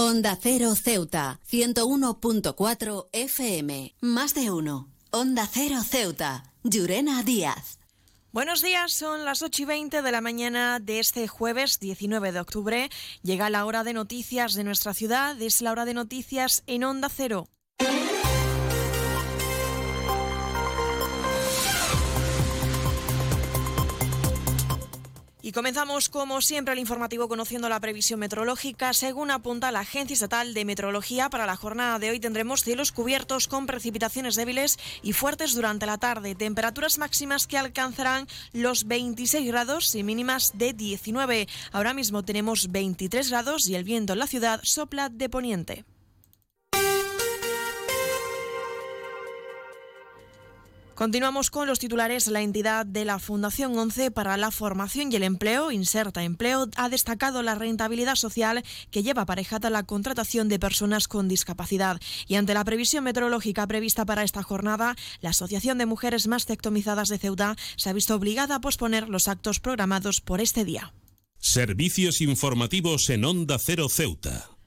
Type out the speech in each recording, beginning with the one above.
Onda Cero Ceuta, 101.4 FM. Más de uno. Onda Cero Ceuta. Llurena Díaz. Buenos días, son las 8 y 20 de la mañana de este jueves 19 de octubre. Llega la hora de noticias de nuestra ciudad, es la hora de noticias en Onda Cero. Y comenzamos, como siempre, el informativo conociendo la previsión meteorológica. Según apunta la Agencia Estatal de Meteorología, para la jornada de hoy tendremos cielos cubiertos con precipitaciones débiles y fuertes durante la tarde. Temperaturas máximas que alcanzarán los 26 grados y mínimas de 19. Ahora mismo tenemos 23 grados y el viento en la ciudad sopla de poniente. Continuamos con los titulares. La entidad de la Fundación 11 para la Formación y el Empleo, Inserta Empleo, ha destacado la rentabilidad social que lleva aparejada la contratación de personas con discapacidad. Y ante la previsión meteorológica prevista para esta jornada, la Asociación de Mujeres Mastectomizadas de Ceuta se ha visto obligada a posponer los actos programados por este día. Servicios informativos en Onda Cero Ceuta.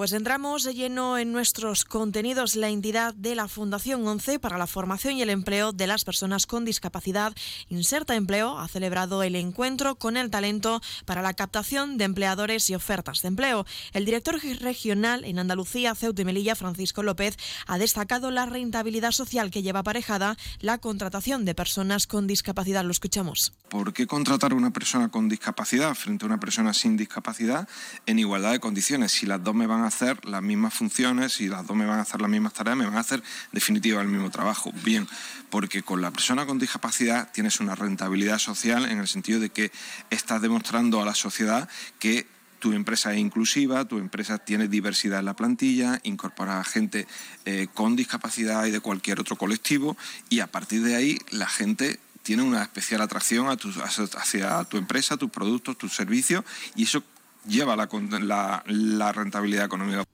Pues entramos de lleno en nuestros contenidos. La entidad de la Fundación 11 para la formación y el empleo de las personas con discapacidad, Inserta Empleo, ha celebrado el encuentro con el talento para la captación de empleadores y ofertas de empleo. El director regional en Andalucía, Ceuta y Melilla, Francisco López, ha destacado la rentabilidad social que lleva aparejada la contratación de personas con discapacidad. Lo escuchamos. ¿Por qué contratar a una persona con discapacidad frente a una persona sin discapacidad en igualdad de condiciones? Si las dos me van a hacer las mismas funciones y las dos me van a hacer las mismas tareas, me van a hacer definitiva el mismo trabajo. Bien, porque con la persona con discapacidad tienes una rentabilidad social en el sentido de que estás demostrando a la sociedad que tu empresa es inclusiva, tu empresa tiene diversidad en la plantilla, incorpora a gente eh, con discapacidad y de cualquier otro colectivo y a partir de ahí la gente tiene una especial atracción a hacia tu empresa, tus productos, tus servicios y eso lleva la, la, rentabilidad económica.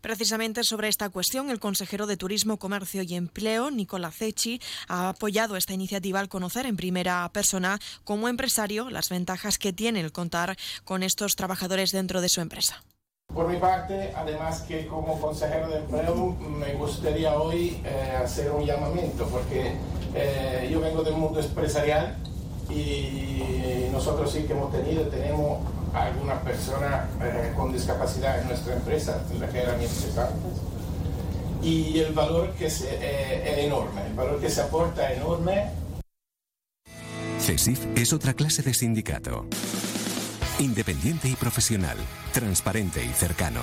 Precisamente sobre esta cuestión, el consejero de Turismo, Comercio y Empleo, Nicolás Cechi, ha apoyado esta iniciativa al conocer en primera persona, como empresario, las ventajas que tiene el contar con estos trabajadores dentro de su empresa. Por mi parte, además que como consejero de empleo, me gustaría hoy eh, hacer un llamamiento, porque eh, yo vengo del mundo empresarial y nosotros sí que hemos tenido, tenemos alguna persona eh, con discapacidad en nuestra empresa, la que eran. Y el valor que se, eh, es enorme, el valor que se aporta es enorme. CESIF es otra clase de sindicato. Independiente y profesional, transparente y cercano.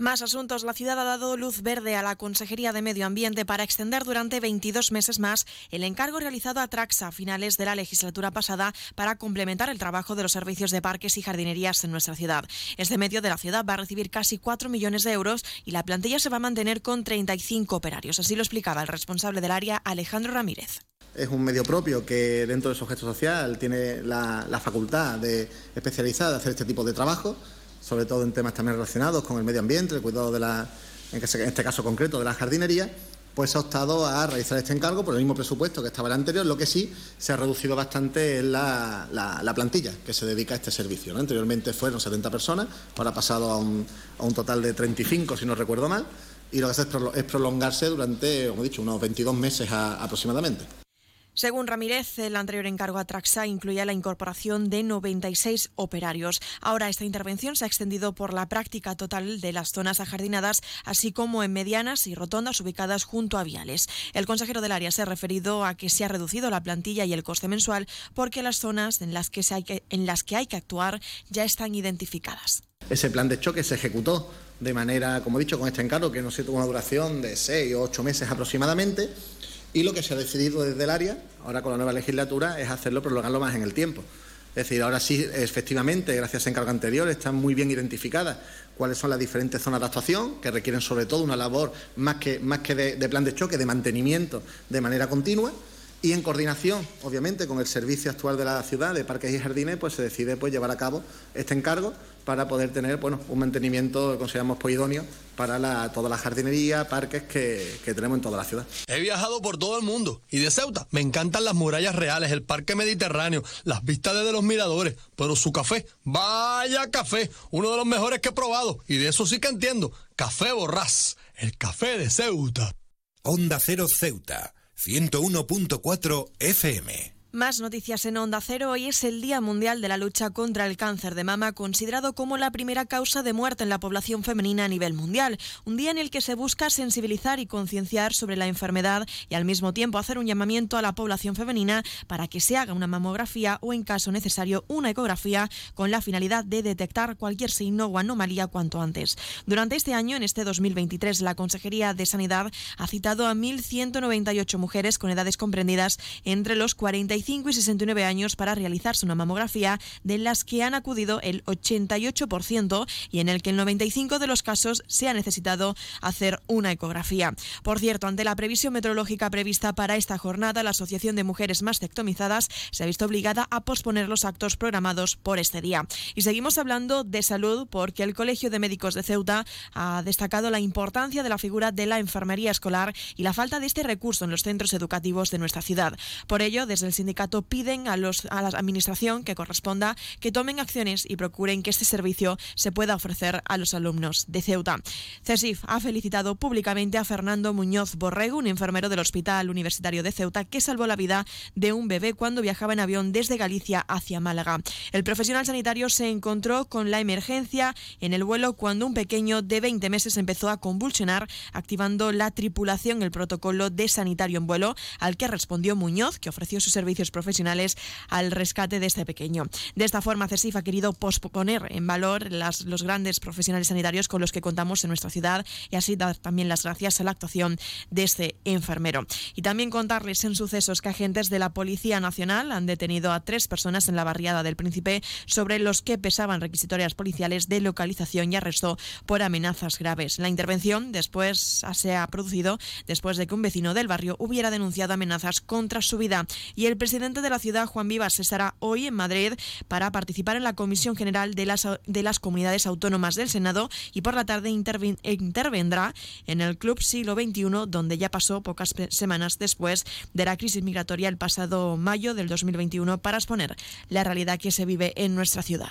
Más asuntos. La ciudad ha dado luz verde a la Consejería de Medio Ambiente para extender durante 22 meses más el encargo realizado a Traxa a finales de la legislatura pasada para complementar el trabajo de los servicios de parques y jardinerías en nuestra ciudad. Este medio de la ciudad va a recibir casi 4 millones de euros y la plantilla se va a mantener con 35 operarios. Así lo explicaba el responsable del área, Alejandro Ramírez es un medio propio que dentro de su social tiene la, facultad de especializar de hacer este tipo de trabajo, sobre todo en temas también relacionados con el medio ambiente, el cuidado de la, en este caso concreto, de la jardinería, pues ha optado a realizar este encargo por el mismo presupuesto que estaba el anterior, lo que sí se ha reducido bastante en la, plantilla que se dedica a este servicio. Anteriormente fueron 70 personas, ahora ha pasado a un, total de 35, si no recuerdo mal, y lo que hace es prolongarse durante, como he dicho, unos 22 meses aproximadamente. Según Ramírez, el anterior encargo a Traxa incluía la incorporación de 96 operarios. Ahora esta intervención se ha extendido por la práctica total de las zonas ajardinadas, así como en medianas y rotondas ubicadas junto a viales. El consejero del área se ha referido a que se ha reducido la plantilla y el coste mensual porque las zonas en las que, hay, que, en las que hay que actuar ya están identificadas. Ese plan de choque se ejecutó de manera, como he dicho, con este encargo que no se tuvo una duración de seis o ocho meses aproximadamente y lo que se ha decidido desde el área, ahora con la nueva legislatura, es hacerlo, prolongarlo más en el tiempo. Es decir, ahora sí, efectivamente, gracias a encargo anterior, están muy bien identificadas cuáles son las diferentes zonas de actuación, que requieren sobre todo una labor más que, más que de, plan de choque, de mantenimiento de manera continua. Y en coordinación, obviamente, con el servicio actual de la ciudad de parques y jardines, pues se decide pues, llevar a cabo este encargo para poder tener bueno, un mantenimiento que consideramos pues, idóneo para toda la jardinería, parques que, que, tenemos en toda la ciudad. He viajado por todo el mundo y de Ceuta me encantan las murallas reales, el parque mediterráneo, las vistas desde los miradores, pero su café, vaya café, uno de los mejores que he probado y de eso sí que entiendo, Café Borrás, el café de Ceuta. Onda Cero Ceuta 101.4 FM. Más noticias en Onda Cero. Hoy es el Día Mundial de la Lucha contra el Cáncer de Mama, considerado como la primera causa de muerte en la población femenina a nivel mundial. Un día en el que se busca sensibilizar y concienciar sobre la enfermedad y al mismo tiempo hacer un llamamiento a la población femenina para que se haga una mamografía o, en caso necesario, una ecografía con la finalidad de detectar cualquier signo o anomalía cuanto antes. Durante este año, en este 2023, la Consejería de Sanidad ha citado a 1.198 mujeres con edades comprendidas entre los 40 y 69 años para realizarse una mamografía, de las que han acudido el 88% y en el que el 95% de los casos se ha necesitado hacer una ecografía. Por cierto, ante la previsión meteorológica prevista para esta jornada, la Asociación de Mujeres Mastectomizadas se ha visto obligada a posponer los actos programados por este día. Y seguimos hablando de salud porque el Colegio de Médicos de Ceuta ha destacado la importancia de la figura de la enfermería escolar y la falta de este recurso en los centros educativos de nuestra ciudad. Por ello, desde el sindicato piden a, los, a la administración que corresponda que tomen acciones y procuren que este servicio se pueda ofrecer a los alumnos de Ceuta. CESIF ha felicitado públicamente a Fernando Muñoz Borrego, un enfermero del Hospital Universitario de Ceuta, que salvó la vida de un bebé cuando viajaba en avión desde Galicia hacia Málaga. El profesional sanitario se encontró con la emergencia en el vuelo cuando un pequeño de 20 meses empezó a convulsionar, activando la tripulación el protocolo de sanitario en vuelo, al que respondió Muñoz, que ofreció sus servicios profesionales al rescate de este pequeño. De esta forma, CESIF ha querido posponer en valor las, los grandes profesionales sanitarios con los que contamos en nuestra ciudad y así dar también las gracias a la actuación de este enfermero. Y también contarles en sucesos que agentes de la Policía Nacional han detenido a tres personas en la barriada del Príncipe sobre los que pesaban requisitorias policiales de localización y arresto por amenazas graves. La intervención después se ha producido después de que un vecino del barrio hubiera denunciado amenazas contra su vida y el presidente presidente de la ciudad, Juan Vivas, estará hoy en Madrid para participar en la Comisión General de las, de las Comunidades Autónomas del Senado y por la tarde intervendrá en el Club Siglo XXI, donde ya pasó pocas semanas después de la crisis migratoria el pasado mayo del 2021 para exponer la realidad que se vive en nuestra ciudad.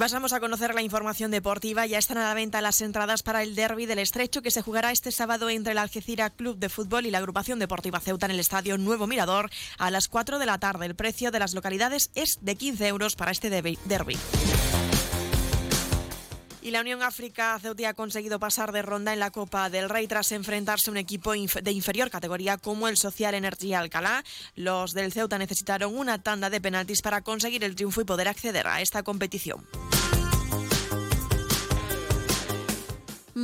pasamos a conocer la información deportiva. Ya están a la venta las entradas para el derby del Estrecho que se jugará este sábado entre el Algeciras Club de Fútbol y la agrupación deportiva Ceuta en el Estadio Nuevo Mirador a las 4 de la tarde. El precio de las localidades es de 15 euros para este derby. Y la Unión África Ceuta ha conseguido pasar de ronda en la Copa del Rey tras enfrentarse a un equipo de inferior categoría como el Social Energy Alcalá. Los del Ceuta necesitaron una tanda de penaltis para conseguir el triunfo y poder acceder a esta competición.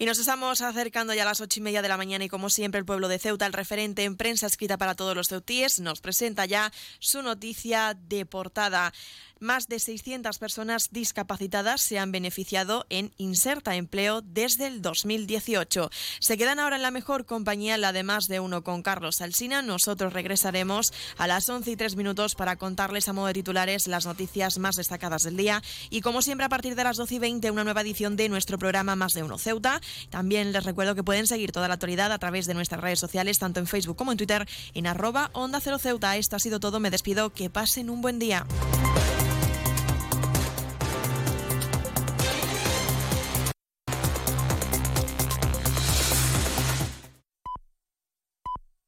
Y nos estamos acercando ya a las ocho y media de la mañana y como siempre el pueblo de Ceuta, el referente en prensa escrita para todos los ceutíes, nos presenta ya su noticia de portada. Más de 600 personas discapacitadas se han beneficiado en Inserta Empleo desde el 2018. Se quedan ahora en la mejor compañía, la de más de uno con Carlos Alsina. Nosotros regresaremos a las 11 y 3 minutos para contarles a modo de titulares las noticias más destacadas del día. Y como siempre, a partir de las 12 y 20, una nueva edición de nuestro programa Más de Uno Ceuta. También les recuerdo que pueden seguir toda la actualidad a través de nuestras redes sociales, tanto en Facebook como en Twitter, en arroba Onda Cero Ceuta. Esto ha sido todo. Me despido. Que pasen un buen día.